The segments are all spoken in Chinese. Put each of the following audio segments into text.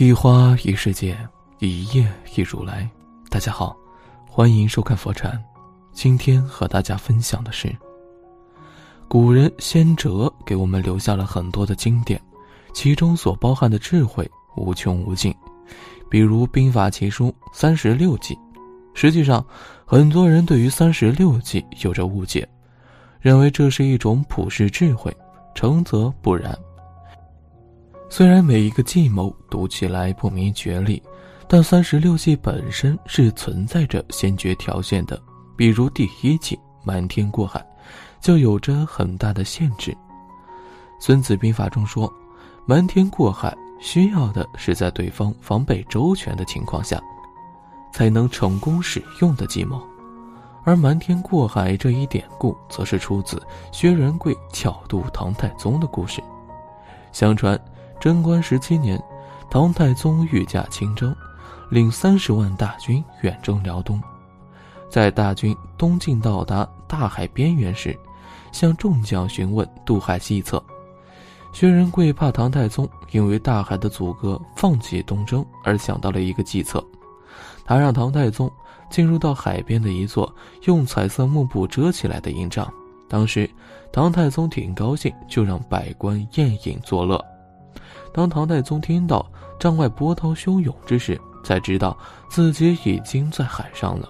一花一世界，一叶一如来。大家好，欢迎收看佛禅。今天和大家分享的是，古人先哲给我们留下了很多的经典，其中所包含的智慧无穷无尽。比如《兵法奇书》三十六计，实际上很多人对于三十六计有着误解，认为这是一种普世智慧，诚则不然。虽然每一个计谋读起来不明觉厉，但三十六计本身是存在着先决条件的。比如第一计“瞒天过海”，就有着很大的限制。《孙子兵法》中说：“瞒天过海，需要的是在对方防备周全的情况下，才能成功使用的计谋。”而“瞒天过海”这一典故，则是出自薛仁贵巧渡唐太宗的故事。相传。贞观十七年，唐太宗御驾亲征，领三十万大军远征辽东。在大军东进到达大海边缘时，向众将询问渡海计策。薛仁贵怕唐太宗因为大海的阻隔放弃东征，而想到了一个计策。他让唐太宗进入到海边的一座用彩色幕布遮起来的营帐。当时，唐太宗挺高兴，就让百官宴饮作乐。当唐太宗听到帐外波涛汹涌之时，才知道自己已经在海上了。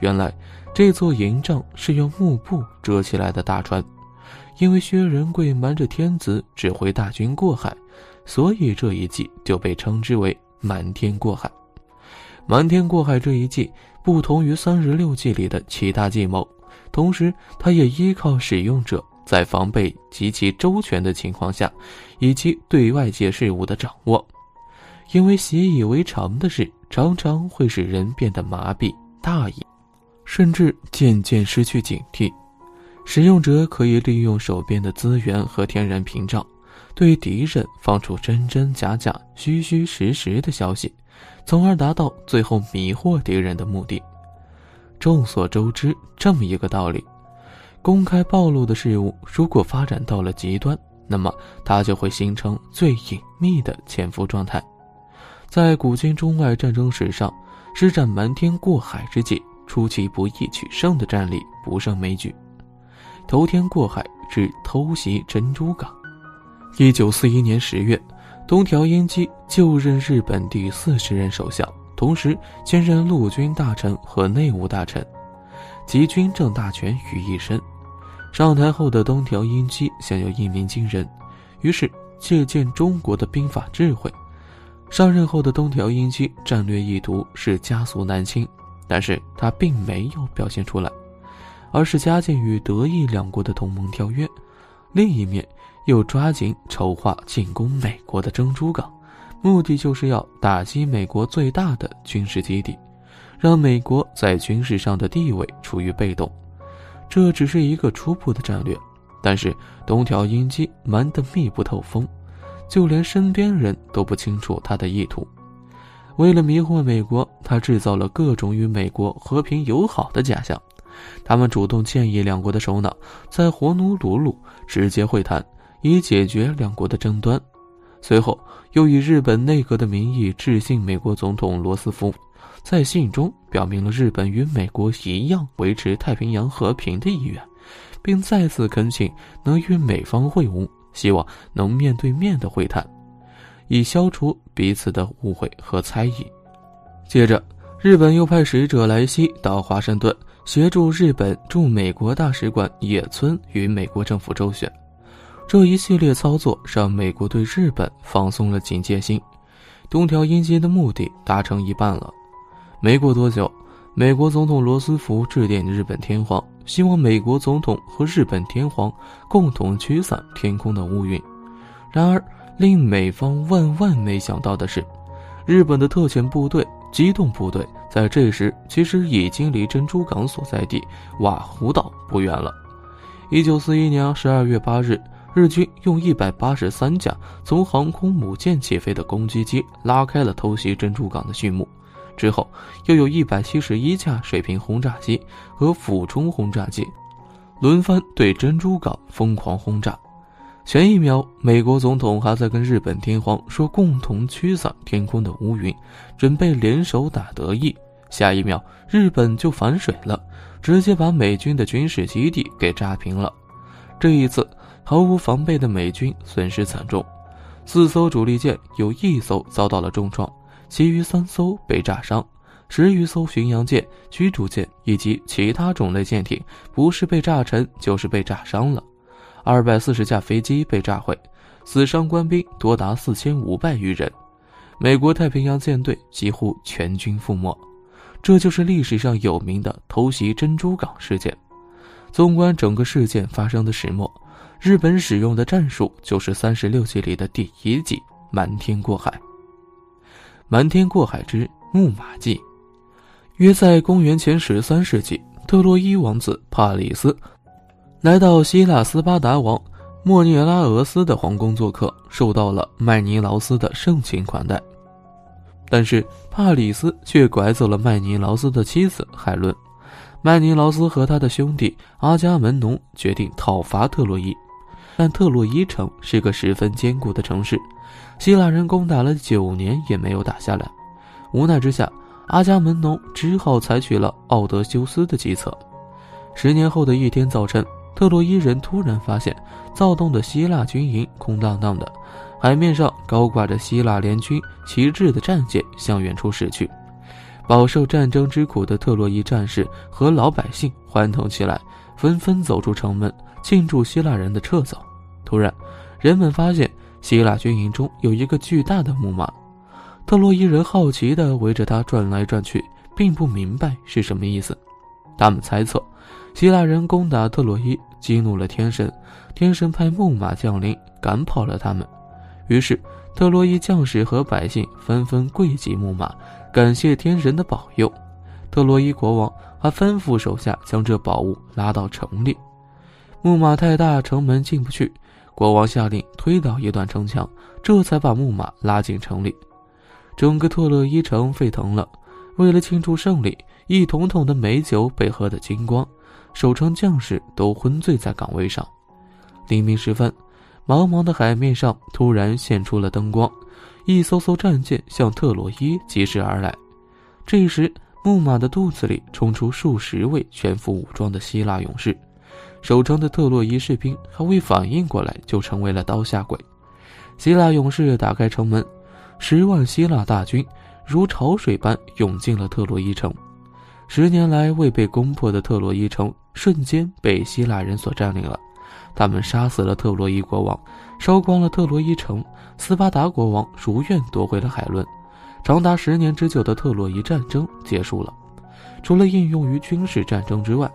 原来这座营帐是用幕布遮起来的大船，因为薛仁贵瞒着天子指挥大军过海，所以这一计就被称之为瞒天过海。瞒天过海这一计不同于三十六计里的其他计谋，同时它也依靠使用者。在防备极其周全的情况下，以及对外界事物的掌握，因为习以为常的事常常会使人变得麻痹、大意，甚至渐渐失去警惕。使用者可以利用手边的资源和天然屏障，对敌人放出真真假假、虚虚实实的消息，从而达到最后迷惑敌人的目的。众所周知，这么一个道理。公开暴露的事物，如果发展到了极端，那么它就会形成最隐秘的潜伏状态。在古今中外战争史上，施展瞒天过海之计，出其不意取胜的战例不胜枚举。偷天过海之偷袭珍珠港。一九四一年十月，东条英机就任日本第四十任首相，同时兼任陆军大臣和内务大臣，集军政大权于一身。上台后的东条英机想要一鸣惊人，于是借鉴中国的兵法智慧。上任后的东条英机战略意图是加速南侵，但是他并没有表现出来，而是加紧与德意两国的同盟条约。另一面又抓紧筹划进攻美国的珍珠港，目的就是要打击美国最大的军事基地，让美国在军事上的地位处于被动。这只是一个初步的战略，但是东条英机瞒得密不透风，就连身边人都不清楚他的意图。为了迷惑美国，他制造了各种与美国和平友好的假象。他们主动建议两国的首脑在火奴鲁鲁直接会谈，以解决两国的争端。随后又以日本内阁的名义致信美国总统罗斯福。在信中表明了日本与美国一样维持太平洋和平的意愿，并再次恳请能与美方会晤，希望能面对面的会谈，以消除彼此的误会和猜疑。接着，日本又派使者莱西到华盛顿，协助日本驻美国大使馆野村与美国政府周旋。这一系列操作让美国对日本放松了警戒心，东条英机的目的达成一半了。没过多久，美国总统罗斯福致电日本天皇，希望美国总统和日本天皇共同驱散天空的乌云。然而，令美方万万没想到的是，日本的特遣部队、机动部队在这时其实已经离珍珠港所在地瓦胡岛不远了。一九四一年十二月八日，日军用一百八十三架从航空母舰起飞的攻击机拉开了偷袭珍珠港的序幕。之后，又有一百七十一架水平轰炸机和俯冲轰炸机，轮番对珍珠港疯狂轰炸。前一秒，美国总统还在跟日本天皇说共同驱散天空的乌云，准备联手打德意；下一秒，日本就反水了，直接把美军的军事基地给炸平了。这一次，毫无防备的美军损失惨重，四艘主力舰有一艘遭到了重创，其余三艘被炸伤。十余艘巡洋舰、驱逐舰以及其他种类舰艇，不是被炸沉，就是被炸伤了。二百四十架飞机被炸毁，死伤官兵多达四千五百余人。美国太平洋舰队几乎全军覆没。这就是历史上有名的偷袭珍珠港事件。纵观整个事件发生的始末，日本使用的战术就是三十六计里的第一计——瞒天过海。瞒天过海之木马计。约在公元前十三世纪，特洛伊王子帕里斯来到希腊斯巴达王莫涅拉俄斯的皇宫做客，受到了麦尼劳斯的盛情款待。但是帕里斯却拐走了麦尼劳斯的妻子海伦。麦尼劳斯和他的兄弟阿伽门农决定讨伐特洛伊，但特洛伊城是个十分坚固的城市，希腊人攻打了九年也没有打下来。无奈之下。阿伽门农只好采取了奥德修斯的计策。十年后的一天早晨，特洛伊人突然发现躁动的希腊军营空荡荡的，海面上高挂着希腊联军旗帜的战舰向远处驶去。饱受战争之苦的特洛伊战士和老百姓欢腾起来，纷纷走出城门庆祝希腊人的撤走。突然，人们发现希腊军营中有一个巨大的木马。特洛伊人好奇地围着它转来转去，并不明白是什么意思。他们猜测，希腊人攻打特洛伊，激怒了天神，天神派木马降临，赶跑了他们。于是，特洛伊将士和百姓纷纷跪祭木马，感谢天神的保佑。特洛伊国王还吩咐手下将这宝物拉到城里。木马太大，城门进不去，国王下令推倒一段城墙，这才把木马拉进城里。整个特洛伊城沸腾了。为了庆祝胜利，一桶桶的美酒被喝得精光，守城将士都昏醉在岗位上。黎明时分，茫茫的海面上突然现出了灯光，一艘艘战舰向特洛伊疾驶而来。这时，木马的肚子里冲出数十位全副武装的希腊勇士，守城的特洛伊士兵还未反应过来，就成为了刀下鬼。希腊勇士打开城门。十万希腊大军如潮水般涌进了特洛伊城，十年来未被攻破的特洛伊城瞬间被希腊人所占领了。他们杀死了特洛伊国王，烧光了特洛伊城。斯巴达国王如愿夺回了海伦。长达十年之久的特洛伊战争结束了。除了应用于军事战争之外，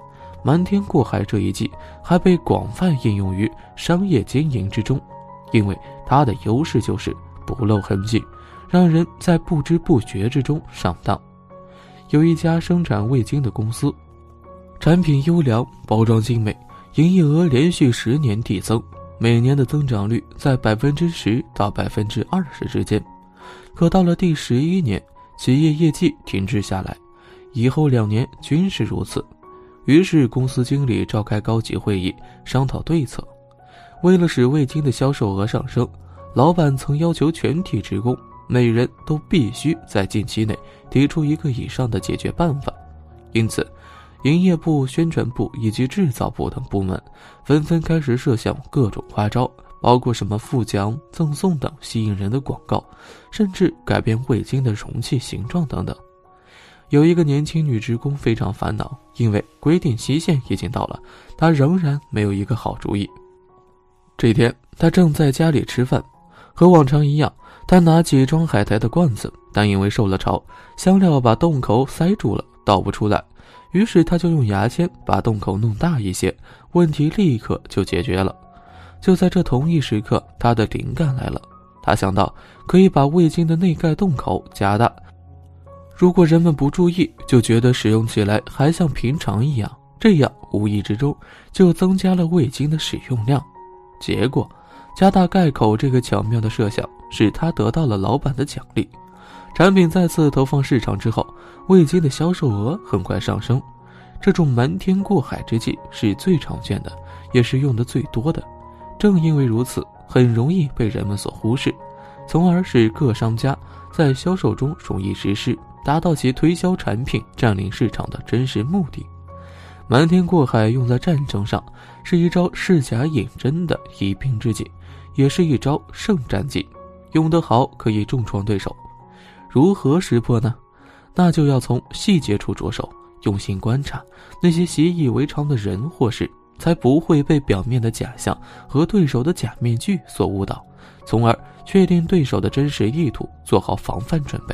瞒天过海这一计还被广泛应用于商业经营之中，因为它的优势就是不露痕迹。让人在不知不觉之中上当。有一家生产味精的公司，产品优良，包装精美，营业额连续十年递增，每年的增长率在百分之十到百分之二十之间。可到了第十一年，企业业绩停滞下来，以后两年均是如此。于是公司经理召开高级会议，商讨对策。为了使味精的销售额上升，老板曾要求全体职工。每人都必须在近期内提出一个以上的解决办法，因此，营业部、宣传部以及制造部等部门纷纷开始设想各种花招，包括什么附奖、赠送等吸引人的广告，甚至改变味精的容器形状等等。有一个年轻女职工非常烦恼，因为规定期限已经到了，她仍然没有一个好主意。这天，她正在家里吃饭，和往常一样。她拿起装海苔的罐子，但因为受了潮，香料把洞口塞住了，倒不出来。于是他就用牙签把洞口弄大一些，问题立刻就解决了。就在这同一时刻，他的灵感来了。他想到可以把味精的内盖洞口加大，如果人们不注意，就觉得使用起来还像平常一样，这样无意之中就增加了味精的使用量。结果。加大盖口这个巧妙的设想，使他得到了老板的奖励。产品再次投放市场之后，味精的销售额很快上升。这种瞒天过海之计是最常见的，也是用的最多的。正因为如此，很容易被人们所忽视，从而使各商家在销售中容易失势，达到其推销产品、占领市场的真实目的。瞒天过海用在战争上，是一招恃假引真的疑兵之计，也是一招胜战计。用得好，可以重创对手。如何识破呢？那就要从细节处着手，用心观察那些习以为常的人或事，才不会被表面的假象和对手的假面具所误导，从而确定对手的真实意图，做好防范准备。